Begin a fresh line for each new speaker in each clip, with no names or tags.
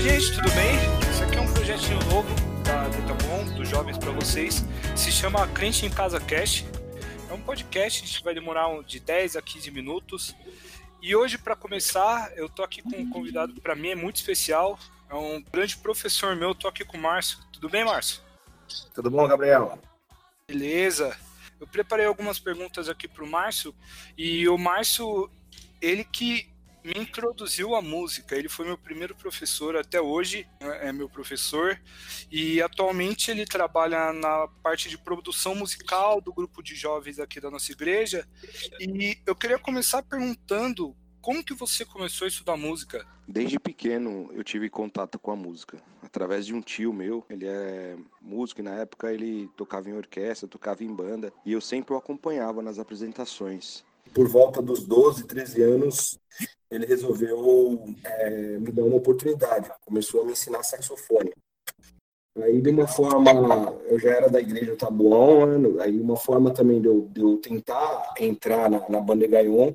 Gente, tudo bem? Isso aqui é um projetinho novo da Detabon, dos jovens para vocês. Se chama Crente em Casa Cast. É um podcast, a gente vai demorar de 10 a 15 minutos. E hoje, para começar, eu tô aqui com um convidado que para mim é muito especial. É um grande professor meu, tô aqui com o Márcio. Tudo bem, Márcio?
Tudo bom, Gabriel?
Beleza. Eu preparei algumas perguntas aqui para o Márcio e o Márcio, ele que me introduziu à música. Ele foi meu primeiro professor até hoje, né, é meu professor, e atualmente ele trabalha na parte de produção musical do grupo de jovens aqui da nossa igreja. E eu queria começar perguntando como que você começou a estudar música?
Desde pequeno eu tive contato com a música, através de um tio meu, ele é músico e na época ele tocava em orquestra, tocava em banda, e eu sempre o acompanhava nas apresentações. Por volta dos 12, 13 anos, ele resolveu é, me dar uma oportunidade, começou a me ensinar saxofone. Aí, de uma forma, eu já era da igreja Tabuão, aí uma forma também de eu, de eu tentar entrar na, na banda Gaion,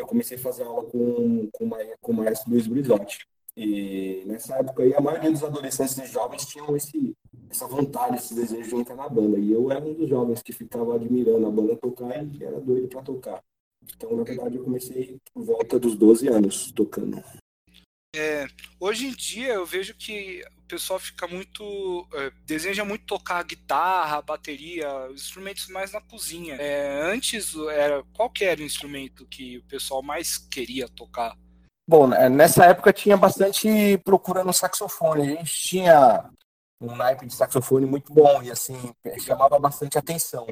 eu comecei a fazer aula com, com, com o maestro Luiz Brizotti. E nessa época aí, a maioria dos adolescentes e jovens tinham esse, essa vontade, esse desejo de entrar na banda. E eu era um dos jovens que ficava admirando a banda tocar e era doido para tocar. Então, na verdade, eu comecei por volta dos 12 anos tocando.
É, hoje em dia eu vejo que o pessoal fica muito. É, deseja muito tocar guitarra, bateria, instrumentos mais na cozinha. É, antes, era, qual era o instrumento que o pessoal mais queria tocar?
Bom, né, nessa época tinha bastante procura no saxofone. A gente tinha um naipe de saxofone muito bom e assim chamava bastante atenção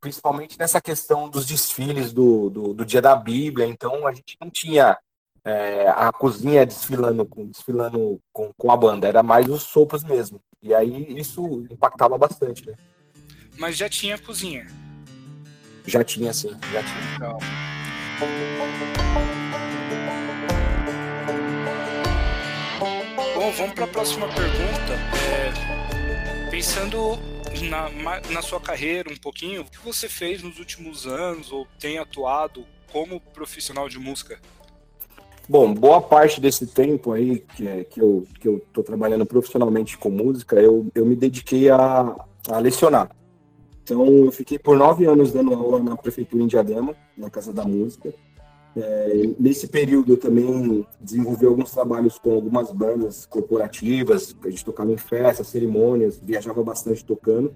principalmente nessa questão dos desfiles do, do, do, dia da Bíblia. Então a gente não tinha é, a cozinha desfilando, desfilando com, com a banda, era mais os sopros mesmo. E aí isso impactava bastante, né?
Mas já tinha cozinha?
Já tinha, sim, já tinha. Legal.
Bom, vamos para a próxima pergunta. É, pensando na, na sua carreira um pouquinho, o que você fez nos últimos anos ou tem atuado como profissional de música?
Bom, boa parte desse tempo aí que, que, eu, que eu trabalhando profissionalmente com música, eu, eu me dediquei a, a lecionar. Então, eu fiquei por nove anos dando aula na Prefeitura em Diadema, na Casa da Música. É, nesse período, eu também desenvolvi alguns trabalhos com algumas bandas corporativas, a gente tocava em festas, cerimônias, viajava bastante tocando.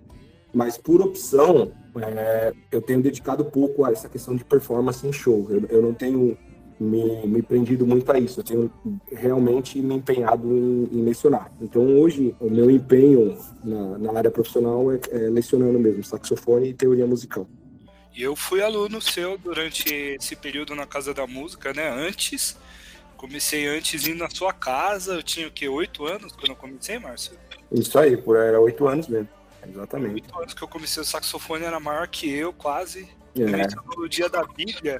Mas, por opção, é, eu tenho dedicado pouco a essa questão de performance em show. Eu, eu não tenho me, me prendido muito a isso. Eu tenho realmente me empenhado em, em lecionar. Então, hoje, o meu empenho na, na área profissional é, é lecionando mesmo saxofone e teoria musical.
E eu fui aluno seu durante esse período na Casa da Música, né? Antes, comecei antes indo na sua casa. Eu tinha o quê? Oito anos quando eu comecei, Márcio?
Isso aí, por era oito anos mesmo. Exatamente.
Oito anos que eu comecei o saxofone era maior que eu, quase. É. No dia da Bíblia,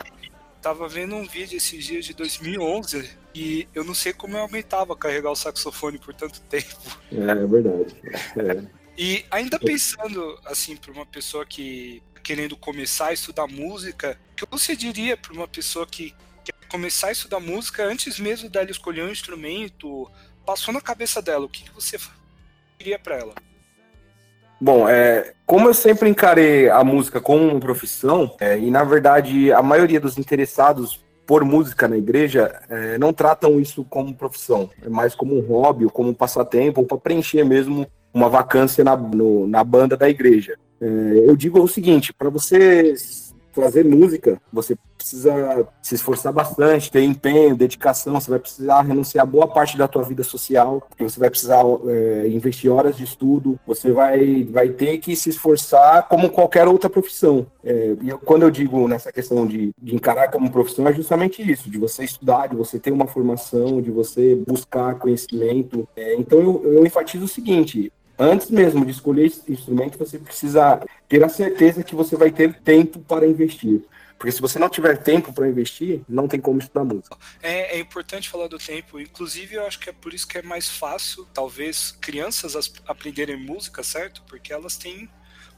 tava vendo um vídeo esses dias de 2011 e eu não sei como eu aguentava carregar o saxofone por tanto tempo.
É, é verdade. É.
E ainda pensando, assim, para uma pessoa que querendo começar a estudar música, o que você diria para uma pessoa que quer começar a estudar música antes mesmo dela escolher um instrumento? Passou na cabeça dela, o que, que você diria para ela?
Bom, é, como eu sempre encarei a música como profissão, é, e na verdade a maioria dos interessados por música na igreja é, não tratam isso como profissão, é mais como um hobby, ou como um passatempo, ou para preencher mesmo uma vacância na, no, na banda da igreja. É, eu digo o seguinte, para você fazer música, você precisa se esforçar bastante, ter empenho, dedicação, você vai precisar renunciar boa parte da tua vida social, você vai precisar é, investir horas de estudo, você vai, vai ter que se esforçar como qualquer outra profissão. É, e eu, quando eu digo nessa questão de, de encarar como profissão, é justamente isso, de você estudar, de você ter uma formação, de você buscar conhecimento. É, então eu, eu enfatizo o seguinte, antes mesmo de escolher esse instrumento, você precisa ter a certeza que você vai ter tempo para investir. Porque se você não tiver tempo para investir, não tem como estudar música.
É, é, importante falar do tempo. Inclusive, eu acho que é por isso que é mais fácil, talvez, crianças aprenderem música, certo? Porque elas têm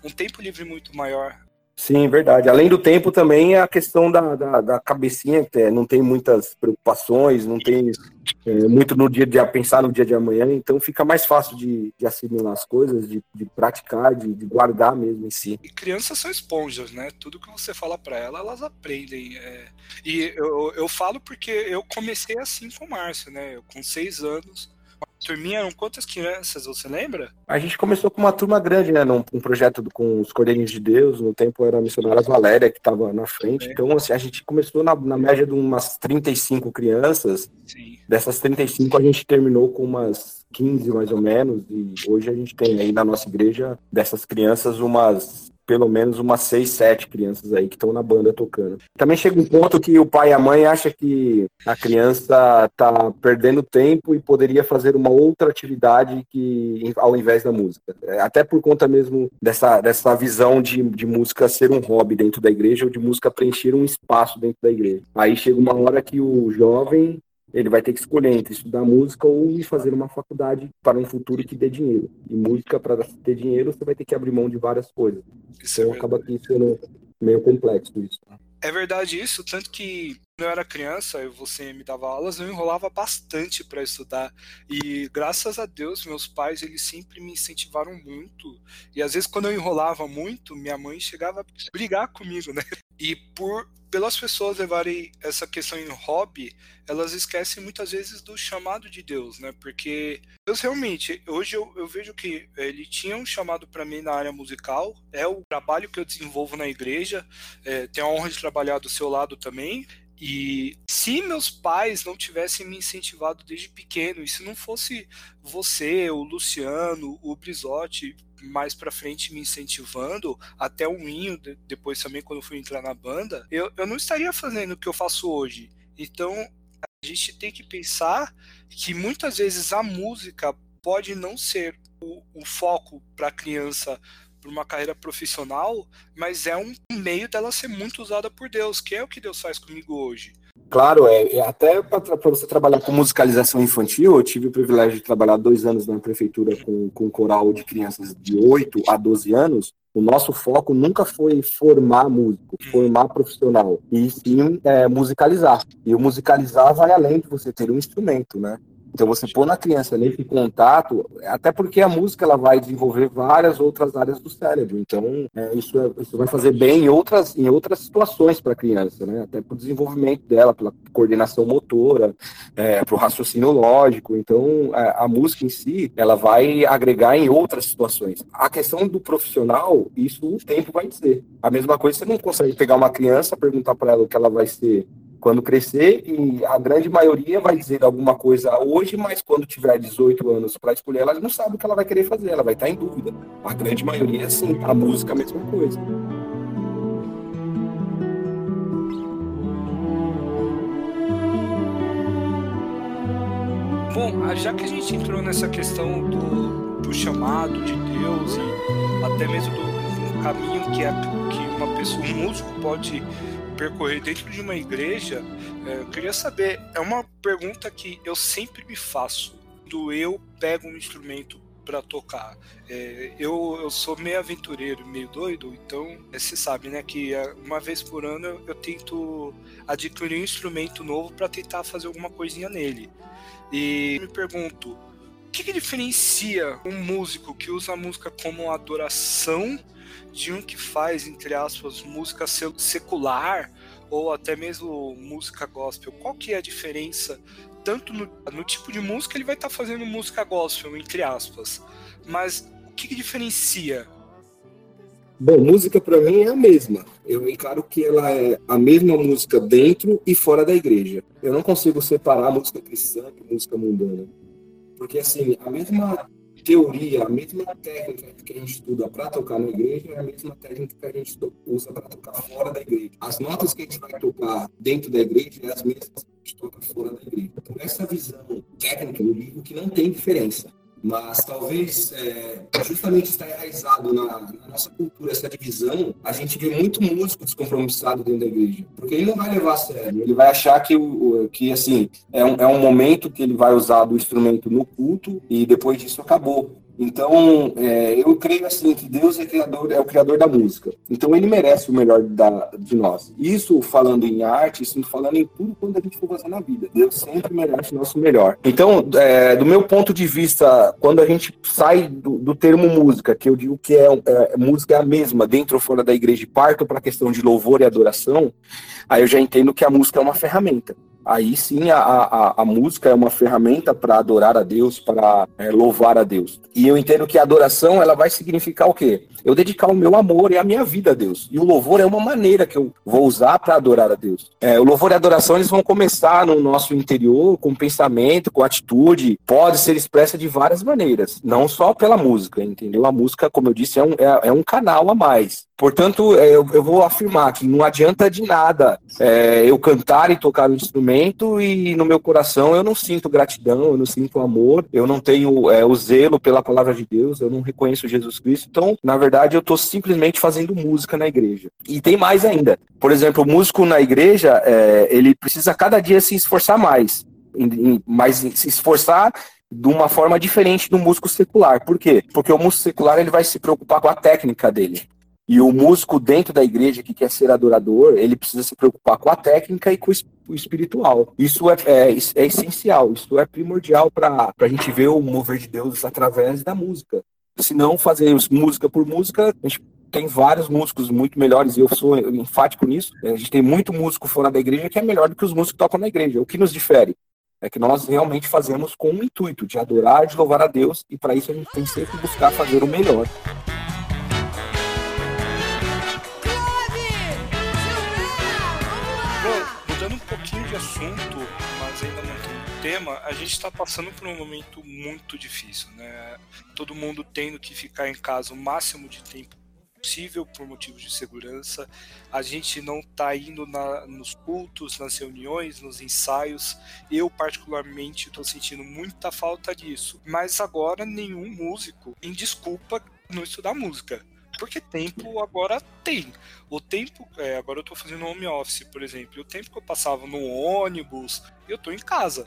um tempo livre muito maior.
Sim, verdade. Além do tempo também é a questão da, da, da cabecinha, é, não tem muitas preocupações, não tem é, muito no dia de pensar no dia de amanhã, então fica mais fácil de, de assimilar as coisas, de, de praticar, de, de, guardar mesmo em si.
E crianças são esponjas, né? Tudo que você fala para elas, elas aprendem. É... E eu, eu falo porque eu comecei assim com o Márcio, né? Eu, com seis anos turminha eram quantas crianças, você lembra?
A gente começou com uma turma grande, né? Num, um projeto do, com os Cordeirinhos de Deus. No tempo era a missionária Valéria, que estava na frente. É. Então, assim, a gente começou na, na média de umas 35 crianças. Sim. Dessas 35, a gente terminou com umas 15 mais ou menos. E hoje a gente tem aí na nossa igreja, dessas crianças, umas pelo menos umas seis, sete crianças aí que estão na banda tocando. Também chega um ponto que o pai e a mãe acham que a criança tá perdendo tempo e poderia fazer uma outra atividade que ao invés da música. É, até por conta mesmo dessa, dessa visão de, de música ser um hobby dentro da igreja ou de música preencher um espaço dentro da igreja. Aí chega uma hora que o jovem ele vai ter que escolher entre estudar música ou fazer uma faculdade para um futuro que dê dinheiro. E música, para ter dinheiro, você vai ter que abrir mão de várias coisas. Isso então é acaba aqui sendo meio complexo isso. Tá?
É verdade isso, tanto que eu era criança você me dava aulas, eu enrolava bastante para estudar. E graças a Deus, meus pais, eles sempre me incentivaram muito. E às vezes quando eu enrolava muito, minha mãe chegava a brigar comigo, né? E por pelas pessoas levarem essa questão em hobby, elas esquecem muitas vezes do chamado de Deus, né? Porque Deus realmente, hoje eu, eu vejo que ele tinha um chamado para mim na área musical, é o trabalho que eu desenvolvo na igreja, é, tenho a honra de trabalhar do seu lado também, e se meus pais não tivessem me incentivado desde pequeno, e se não fosse você, o Luciano, o Brizotti, mais para frente me incentivando, até o Inho, depois também quando fui entrar na banda, eu, eu não estaria fazendo o que eu faço hoje. Então a gente tem que pensar que muitas vezes a música pode não ser o, o foco para a criança para uma carreira profissional, mas é um meio dela ser muito usada por Deus, que é o que Deus faz comigo hoje.
Claro, é, é até para você trabalhar com musicalização infantil, eu tive o privilégio de trabalhar dois anos na prefeitura com, com coral de crianças de 8 a 12 anos. O nosso foco nunca foi formar músico, formar profissional, e sim é, musicalizar. E o musicalizar vai além de você ter um instrumento, né? Então você pôr na criança nesse contato, até porque a música ela vai desenvolver várias outras áreas do cérebro. Então é, isso, é, isso vai fazer bem em outras, em outras situações para a criança, né? Até para o desenvolvimento dela, pela coordenação motora, é, para o raciocínio lógico. Então a, é, a música em si ela vai agregar em outras situações. A questão do profissional, isso o tempo vai dizer. A mesma coisa você não consegue pegar uma criança, perguntar para ela o que ela vai ser quando crescer, e a grande maioria vai dizer alguma coisa hoje, mas quando tiver 18 anos para escolher, ela não sabe o que ela vai querer fazer, ela vai estar em dúvida. A grande maioria, sim, a música, a mesma coisa.
Bom, já que a gente entrou nessa questão do, do chamado de Deus e até mesmo do, do caminho que, é, que uma pessoa, um músico pode percorrer dentro de uma igreja, é, eu queria saber, é uma pergunta que eu sempre me faço, do eu pego um instrumento para tocar. É, eu, eu sou meio aventureiro, meio doido, então é, você sabe, né, que é, uma vez por ano eu, eu tento adquirir um instrumento novo para tentar fazer alguma coisinha nele. E me pergunto, o que, que diferencia um músico que usa a música como adoração de um que faz, entre aspas, música secular ou até mesmo música gospel. Qual que é a diferença? Tanto no, no tipo de música ele vai estar tá fazendo música gospel, entre aspas. Mas o que, que diferencia?
Bom, música para mim é a mesma. Eu encaro que ela é a mesma música dentro e fora da igreja. Eu não consigo separar música cristã de música mundana. Porque, assim, a mesma teoria, a mesma técnica que a gente estuda para tocar na igreja é a mesma técnica que a gente usa para tocar fora da igreja. As notas que a gente vai tocar dentro da igreja é as mesmas que a gente toca fora da igreja. Por essa visão técnica do livro que não tem diferença mas talvez é, justamente está enraizado na, na, nossa cultura essa divisão, a gente vê muito músico descompromissado dentro da igreja, porque ele não vai levar a sério, ele vai achar que, que assim, é um, é um momento que ele vai usar do instrumento no culto e depois disso acabou. Então, é, eu creio assim que Deus é, criador, é o criador da música. Então, ele merece o melhor da, de nós. Isso falando em arte, isso falando em tudo quando a gente for fazer na vida. Deus sempre merece o nosso melhor. Então, é, do meu ponto de vista, quando a gente sai do, do termo música, que eu digo que é, é, música é a mesma, dentro ou fora da igreja, e parto para a questão de louvor e adoração, aí eu já entendo que a música é uma ferramenta aí sim a, a, a música é uma ferramenta para adorar a Deus, para é, louvar a Deus. E eu entendo que a adoração ela vai significar o quê? Eu dedicar o meu amor e a minha vida a Deus. E o louvor é uma maneira que eu vou usar para adorar a Deus. É, o louvor e a adoração eles vão começar no nosso interior, com pensamento, com atitude. Pode ser expressa de várias maneiras, não só pela música, entendeu? A música, como eu disse, é um, é, é um canal a mais. Portanto, é, eu, eu, vou afirmar que não adianta de nada é, eu cantar e tocar no instrumento e no meu coração eu não sinto gratidão, eu não sinto amor, eu não tenho é, o zelo pela palavra de Deus, eu não reconheço Jesus Cristo. Então, na verdade, eu estou simplesmente fazendo música na igreja. E tem mais ainda. Por exemplo, o músico na igreja, é, ele precisa cada dia se esforçar mais. Mas se esforçar de uma forma diferente do músico secular. Por quê? Porque o músico secular ele vai se preocupar com a técnica dele. E o músico dentro da igreja que quer ser adorador, ele precisa se preocupar com a técnica e com o espiritual. Isso é, é, é essencial, isso é primordial para a gente ver o mover de Deus através da música. Se não fazer música por música, a gente tem vários músicos muito melhores, e eu sou enfático nisso. A gente tem muito músico fora da igreja que é melhor do que os músicos que tocam na igreja. O que nos difere? É que nós realmente fazemos com o intuito de adorar, de louvar a Deus, e para isso a gente tem sempre que buscar fazer o melhor.
Assunto, mas ainda não tem um tema, a gente está passando por um momento muito difícil, né? Todo mundo tendo que ficar em casa o máximo de tempo possível por motivos de segurança. A gente não está indo na, nos cultos, nas reuniões, nos ensaios. Eu, particularmente, estou sentindo muita falta disso. Mas agora, nenhum músico tem desculpa não estudar música. Porque tempo agora tem. O tempo, é, agora eu tô fazendo home office, por exemplo, o tempo que eu passava no ônibus, eu tô em casa.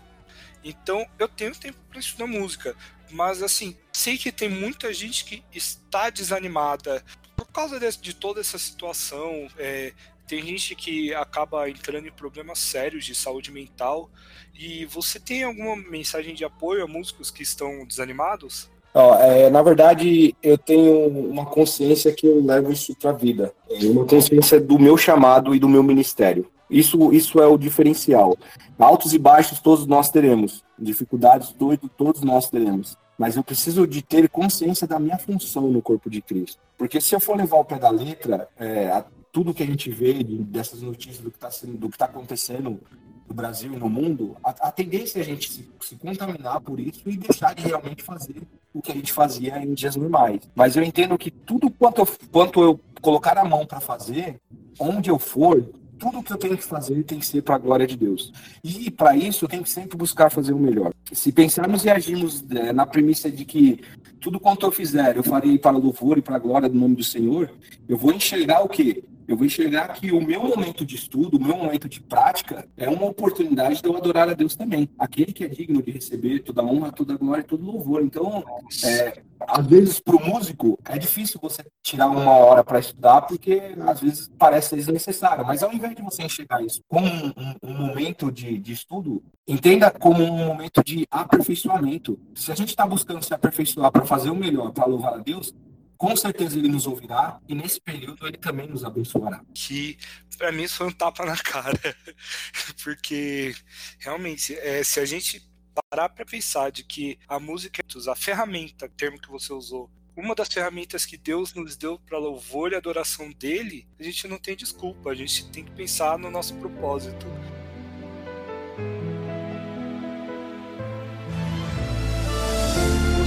Então eu tenho tempo para estudar música. Mas assim, sei que tem muita gente que está desanimada por causa de, de toda essa situação. É, tem gente que acaba entrando em problemas sérios de saúde mental. E você tem alguma mensagem de apoio a músicos que estão desanimados?
Ó, é, na verdade, eu tenho uma consciência que eu levo isso para a vida. É uma consciência do meu chamado e do meu ministério. Isso, isso é o diferencial. Altos e baixos todos nós teremos. Dificuldades todos, todos nós teremos. Mas eu preciso de ter consciência da minha função no corpo de Cristo. Porque se eu for levar o pé da letra, é, a, tudo que a gente vê de, dessas notícias do que está tá acontecendo no Brasil e no mundo, a, a tendência é a gente se, se, contaminar por isso e deixar de realmente fazer o que a gente fazia em dias normais. Mas eu entendo que tudo quanto eu, quanto eu colocar a mão para fazer, onde eu for, tudo que eu tenho que fazer tem que ser para a glória de Deus. E para isso eu tenho que sempre buscar fazer o melhor. Se pensarmos e agirmos é, na premissa de que tudo quanto eu fizer eu farei para louvor e para a glória do nome do Senhor, eu vou enxergar o quê? Eu vou enxergar que o meu momento de estudo, o meu momento de prática, é uma oportunidade de eu adorar a Deus também. Aquele que é digno de receber toda honra, toda glória todo louvor. Então, é, às vezes, para o músico, é difícil você tirar uma hora para estudar, porque às vezes parece desnecessário. Mas ao invés de você enxergar isso como um, um, um momento de, de estudo, entenda como um momento de aperfeiçoamento. Se a gente está buscando se aperfeiçoar para fazer o melhor, para louvar a Deus, com certeza ele nos ouvirá e nesse período ele também nos abençoará.
Que para mim isso foi um tapa na cara, porque realmente é, se a gente parar para pensar de que a música, a ferramenta, termo que você usou, uma das ferramentas que Deus nos deu para louvor e adoração dele, a gente não tem desculpa, a gente tem que pensar no nosso propósito.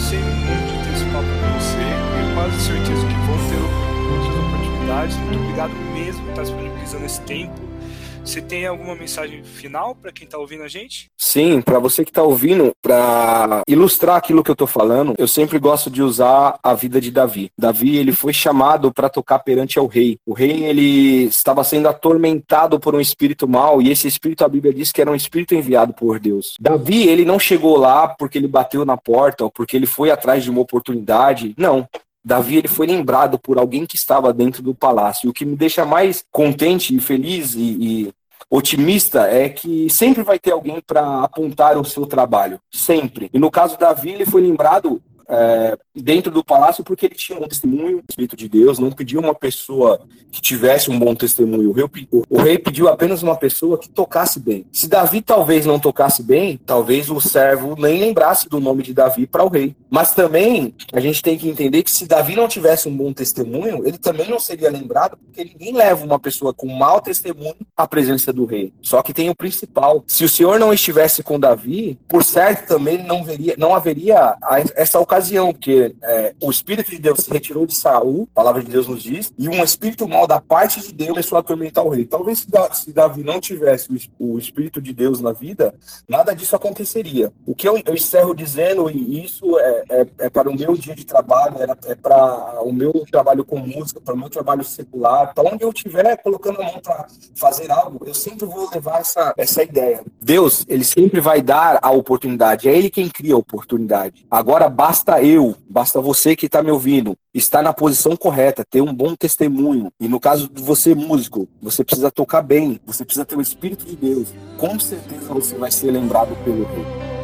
De ter esse papo com você quase certeza que vão ter outras oportunidades. Muito obrigado mesmo por estar disponibilizando esse tempo. Você tem alguma mensagem final para quem está ouvindo a gente?
Sim, para você que está ouvindo, para ilustrar aquilo que eu estou falando, eu sempre gosto de usar a vida de Davi. Davi, ele foi chamado para tocar perante ao rei. O rei, ele estava sendo atormentado por um espírito mau e esse espírito, a Bíblia diz que era um espírito enviado por Deus. Davi, ele não chegou lá porque ele bateu na porta ou porque ele foi atrás de uma oportunidade. Não. Davi ele foi lembrado por alguém que estava dentro do palácio. O que me deixa mais contente e feliz e, e otimista é que sempre vai ter alguém para apontar o seu trabalho. Sempre. E no caso Davi, ele foi lembrado é, dentro do palácio porque ele tinha um testemunho, o Espírito de Deus, não pediu uma pessoa que tivesse um bom testemunho. O rei, o rei pediu apenas uma pessoa que tocasse bem. Se Davi talvez não tocasse bem, talvez o servo nem lembrasse do nome de Davi para o rei. Mas também a gente tem que entender que se Davi não tivesse um bom testemunho, ele também não seria lembrado, porque ninguém leva uma pessoa com mau testemunho à presença do rei. Só que tem o principal. Se o Senhor não estivesse com Davi, por certo também não, veria, não haveria essa ocasião ocasião, porque é, o Espírito de Deus se retirou de Saul, a palavra de Deus nos diz, e um espírito mal da parte de Deus começou a atormentar o rei. Talvez se, Davi não tivesse o, Espírito de Deus na vida, nada disso aconteceria. O que eu, eu encerro dizendo, e isso é, é, é, para o meu dia de trabalho, é, é para o meu trabalho com música, para o meu trabalho secular, para onde eu estiver colocando a mão para fazer algo, eu sempre vou levar essa, essa ideia. Deus, ele sempre vai dar a oportunidade, é ele quem cria a oportunidade. Agora basta basta eu, basta você que está me ouvindo, estar na posição correta, ter um bom testemunho. E no caso de você, músico, você precisa tocar bem, você precisa ter o Espírito de Deus. Com certeza você vai ser lembrado pelo Rei.